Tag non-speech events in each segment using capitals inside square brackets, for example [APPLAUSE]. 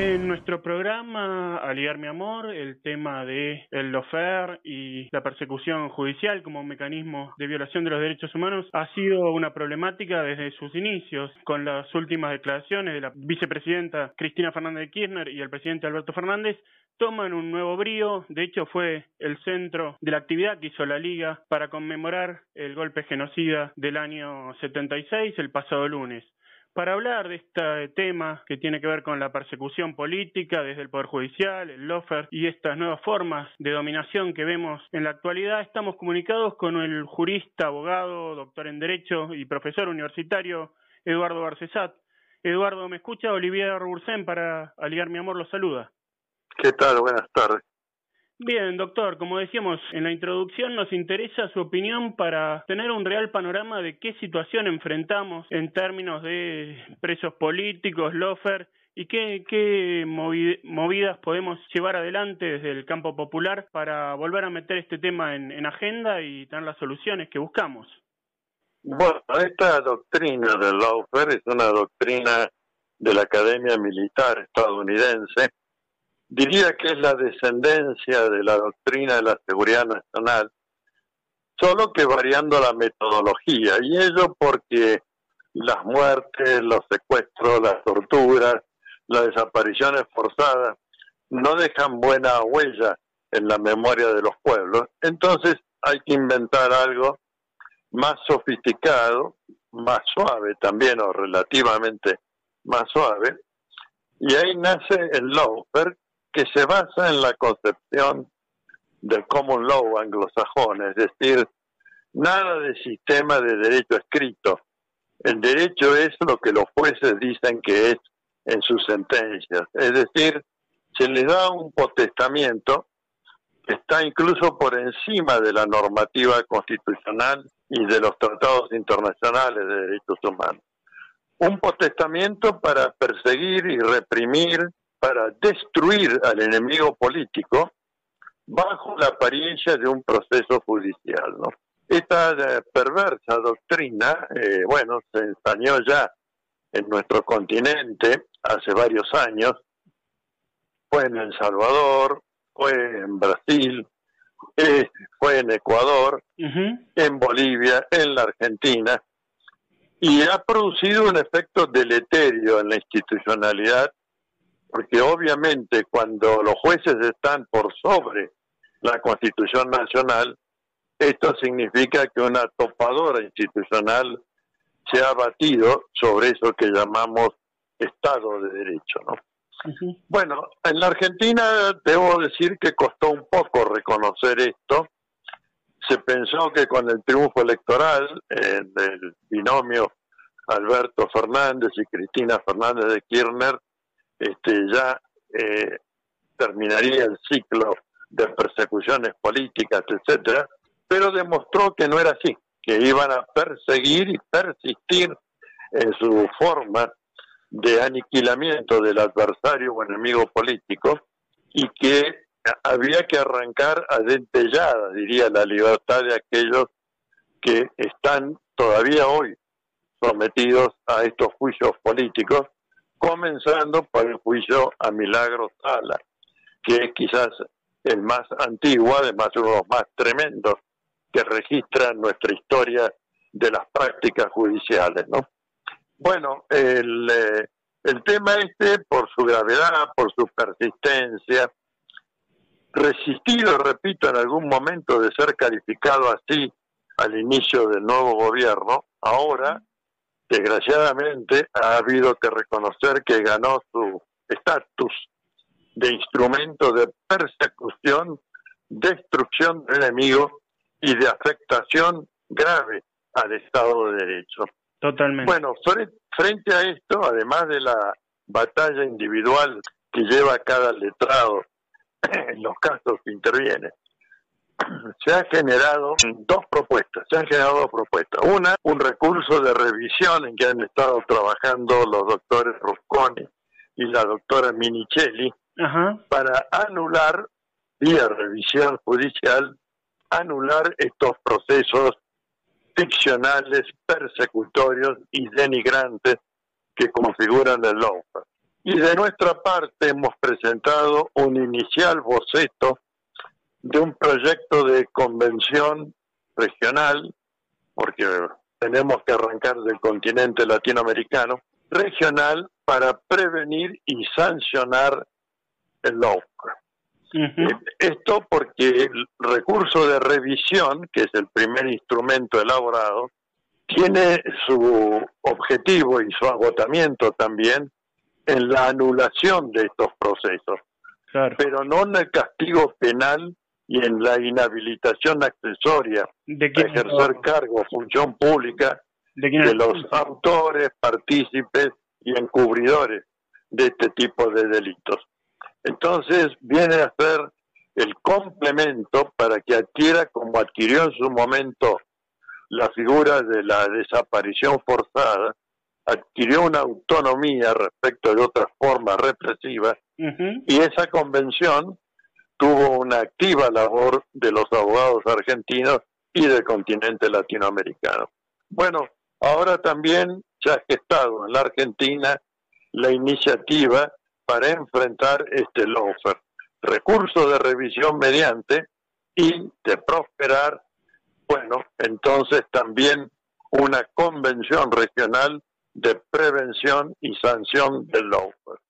En nuestro programa, Aliar mi amor, el tema de el lofer y la persecución judicial como mecanismo de violación de los derechos humanos ha sido una problemática desde sus inicios, con las últimas declaraciones de la vicepresidenta Cristina Fernández de Kirchner y el presidente Alberto Fernández toman un nuevo brío, de hecho fue el centro de la actividad que hizo la Liga para conmemorar el golpe genocida del año 76 el pasado lunes para hablar de este tema que tiene que ver con la persecución política desde el Poder Judicial, el LOFER y estas nuevas formas de dominación que vemos en la actualidad, estamos comunicados con el jurista, abogado, doctor en Derecho y profesor universitario Eduardo Garcesat. Eduardo, ¿me escucha? Olivier Bursen para Aliar Mi Amor los saluda. ¿Qué tal? Buenas tardes. Bien, doctor, como decíamos en la introducción, nos interesa su opinión para tener un real panorama de qué situación enfrentamos en términos de presos políticos, lofer, y qué, movidas podemos llevar adelante desde el campo popular para volver a meter este tema en, en agenda y tener las soluciones que buscamos. Bueno, esta doctrina del lawfare es una doctrina de la Academia Militar estadounidense diría que es la descendencia de la doctrina de la seguridad nacional, solo que variando la metodología, y ello porque las muertes, los secuestros, las torturas, las desapariciones forzadas no dejan buena huella en la memoria de los pueblos. Entonces hay que inventar algo más sofisticado, más suave también, o relativamente más suave. Y ahí nace el lawfare, que se basa en la concepción del common law anglosajón, es decir, nada de sistema de derecho escrito. El derecho es lo que los jueces dicen que es en sus sentencias, es decir, se le da un potestamiento que está incluso por encima de la normativa constitucional y de los tratados internacionales de derechos humanos. Un potestamiento para perseguir y reprimir para destruir al enemigo político bajo la apariencia de un proceso judicial. ¿no? Esta eh, perversa doctrina, eh, bueno, se ensañó ya en nuestro continente hace varios años, fue en El Salvador, fue en Brasil, eh, fue en Ecuador, en Bolivia, en la Argentina, y ha producido un efecto deleterio en la institucionalidad porque obviamente cuando los jueces están por sobre la Constitución Nacional, esto significa que una topadora institucional se ha batido sobre eso que llamamos Estado de Derecho, ¿no? Bueno, en la Argentina debo decir que costó un poco reconocer esto. Se pensó que con el triunfo electoral eh, del binomio Alberto Fernández y Cristina Fernández de Kirchner, este, ya eh, terminaría el ciclo de persecuciones políticas, etcétera, pero demostró que no era así, que iban a perseguir y persistir en su forma de aniquilamiento del adversario o enemigo político y que había que arrancar a dentellada, diría, la libertad de aquellos que están todavía hoy sometidos a estos juicios políticos comenzando por el juicio a Milagro Sala, que es quizás el más antiguo, además uno de los más tremendos que registra nuestra historia de las prácticas judiciales, ¿no? Bueno, el, eh, el tema este, por su gravedad, por su persistencia, resistido, repito, en algún momento de ser calificado así al inicio del nuevo gobierno, ahora desgraciadamente ha habido que reconocer que ganó su estatus de instrumento de persecución, destrucción del enemigo y de afectación grave al Estado de Derecho. Totalmente. Bueno, frente a esto, además de la batalla individual que lleva cada letrado [CLEARS THROAT] en los casos que interviene, [CLEARS THROAT] se han generado dos propuestas, se han generado dos propuestas. Una, un recurso de revisión en que han estado trabajando los doctores Rusconi y la doctora Minichelli para anular vía revisión judicial, anular estos procesos ficcionales, persecutorios y denigrantes que configuran el lawfare. Y de nuestra parte hemos presentado un inicial boceto de un proyecto de convención regional, porque tenemos que arrancar del continente latinoamericano, regional para prevenir y sancionar el lawfare. Eh, esto porque el recurso de revisión, que es el primer instrumento elaborado, tiene su objetivo y su agotamiento también en la anulación de estos procesos, pero no en el castigo penal y en la inhabilitación accesoria de ejercer cargo, función pública de, de los autores, partícipes y encubridores de este tipo de delitos. Entonces viene a ser el complemento para que adquiera, como adquirió en su momento la figura de la desaparición forzada, adquirió una autonomía respecto de otras formas represivas y esa convención tuvo una activa labor de los abogados argentinos y del continente latinoamericano. Bueno, ahora también se ha gestado en la Argentina la iniciativa para enfrentar este lawfare. Recurso de revisión mediante y de prosperar, bueno, entonces también una convención regional de prevención y sanción del lawfare.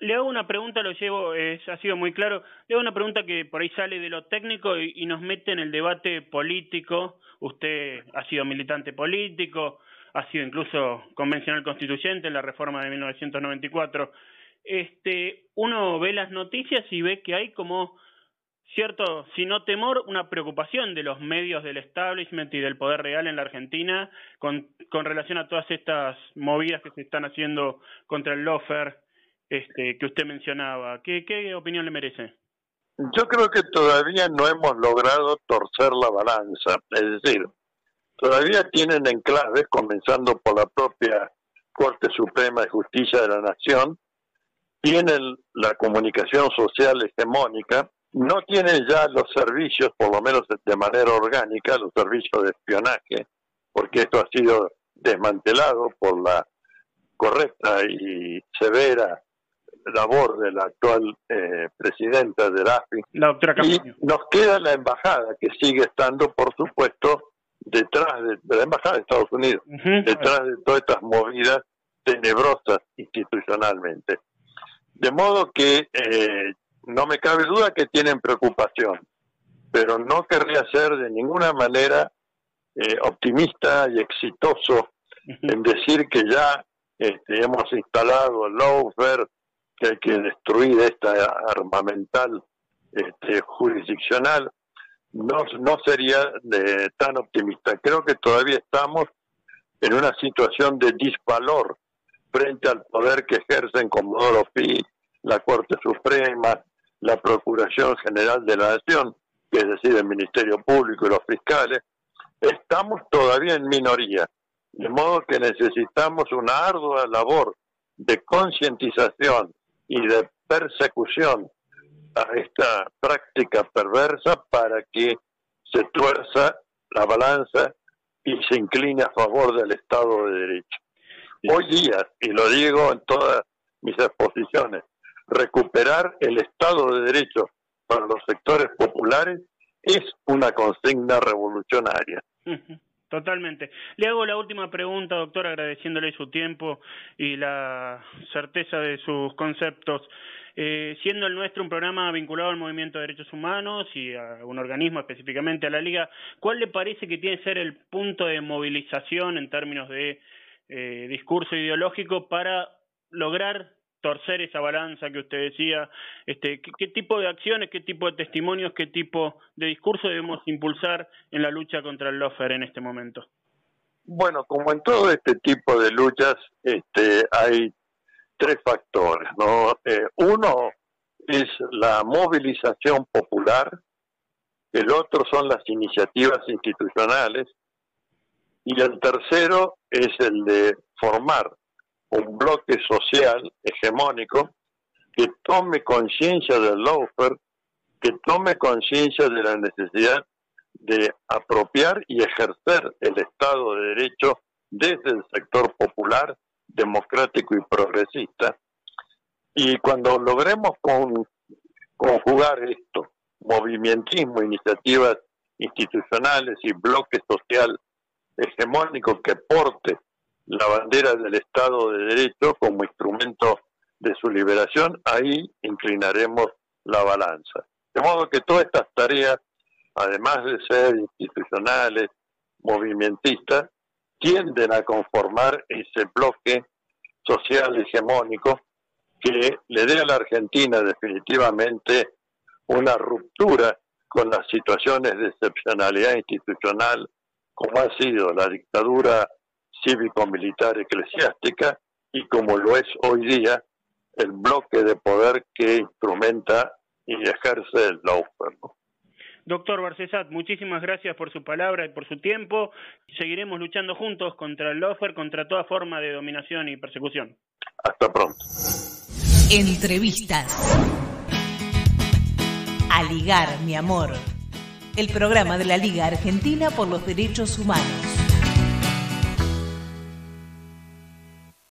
Le hago una pregunta, lo llevo, ha sido muy claro, le hago una pregunta que por ahí sale de lo técnico y, nos mete en el debate político. Usted ha sido militante político, ha sido incluso convencional constituyente en la reforma de 1994 este, uno ve las noticias y ve que hay como cierto, si no temor, una preocupación de los medios del establishment y del poder real en la Argentina con, con relación a todas estas movidas que se están haciendo contra el lofer este, que usted mencionaba. ¿Qué, ¿Qué opinión le merece? Yo creo que todavía no hemos logrado torcer la balanza, es decir, todavía tienen enclaves, comenzando por la propia Corte Suprema de Justicia de la Nación, tienen la comunicación social hegemónica, no tienen ya los servicios, por lo menos de manera orgánica, los servicios de espionaje, porque esto ha sido desmantelado por la correcta y severa labor de la actual eh, presidenta de la AFI. y nos queda la embajada, que sigue estando, por supuesto, detrás de, la embajada de Estados Unidos, detrás de todas estas movidas tenebrosas institucionalmente. De modo que eh, no me cabe duda que tienen preocupación, pero no querría ser de ninguna manera eh, optimista y exitoso en decir que ya este, hemos instalado el lawfare, que hay que destruir esta armamental este, jurisdiccional. No, no sería de, tan optimista. Creo que todavía estamos en una situación de disvalor frente al poder que ejercen Comodoro Pi, la Corte Suprema, la Procuración General de la Nación, que es decir, el Ministerio Público y los fiscales, estamos todavía en minoría, de modo que necesitamos una ardua labor de concientización y de persecución a esta práctica perversa para que se tuerza la balanza y se incline a favor del Estado de Derecho. Hoy día, y lo digo en todas mis exposiciones, recuperar el Estado de Derecho para los sectores populares es una consigna revolucionaria. Totalmente. Le hago la última pregunta, doctor, agradeciéndole su tiempo y la certeza de sus conceptos. Eh, siendo el nuestro un programa vinculado al movimiento de derechos humanos y a un organismo específicamente a la Liga, ¿cuál le parece que tiene que ser el punto de movilización en términos de eh, discurso ideológico para lograr torcer esa balanza que usted decía, este, ¿qué, tipo de acciones, qué tipo de testimonios, qué tipo de discurso debemos impulsar en la lucha contra el lofer en este momento? Bueno, como en todo este tipo de luchas, este, hay tres factores, ¿no? Eh, uno es la movilización popular, el otro son las iniciativas institucionales y el tercero es el de formar un bloque social hegemónico que tome conciencia del lawfare que tome conciencia de la necesidad de apropiar y ejercer el Estado de Derecho desde el sector popular, democrático y progresista. Y cuando logremos conjugar esto, movimientismo, iniciativas institucionales y bloque social hegemónico que porte la bandera del Estado de Derecho como instrumento de su liberación, ahí inclinaremos la balanza. De modo que todas estas tareas, además de ser institucionales, movimentistas, tienden a conformar ese bloque social hegemónico que le dé a la Argentina definitivamente una ruptura con las situaciones de excepcionalidad institucional como ha sido la dictadura cívico-militar eclesiástica y como lo es hoy día el bloque de poder que instrumenta y ejerce el lawfare. Doctor Barcesat, muchísimas gracias por su palabra y por su tiempo. Seguiremos luchando juntos contra el lawfare, contra toda forma de dominación y persecución. Hasta pronto. Entrevistas. A ligar, mi amor. El programa de la Liga Argentina por los Derechos Humanos.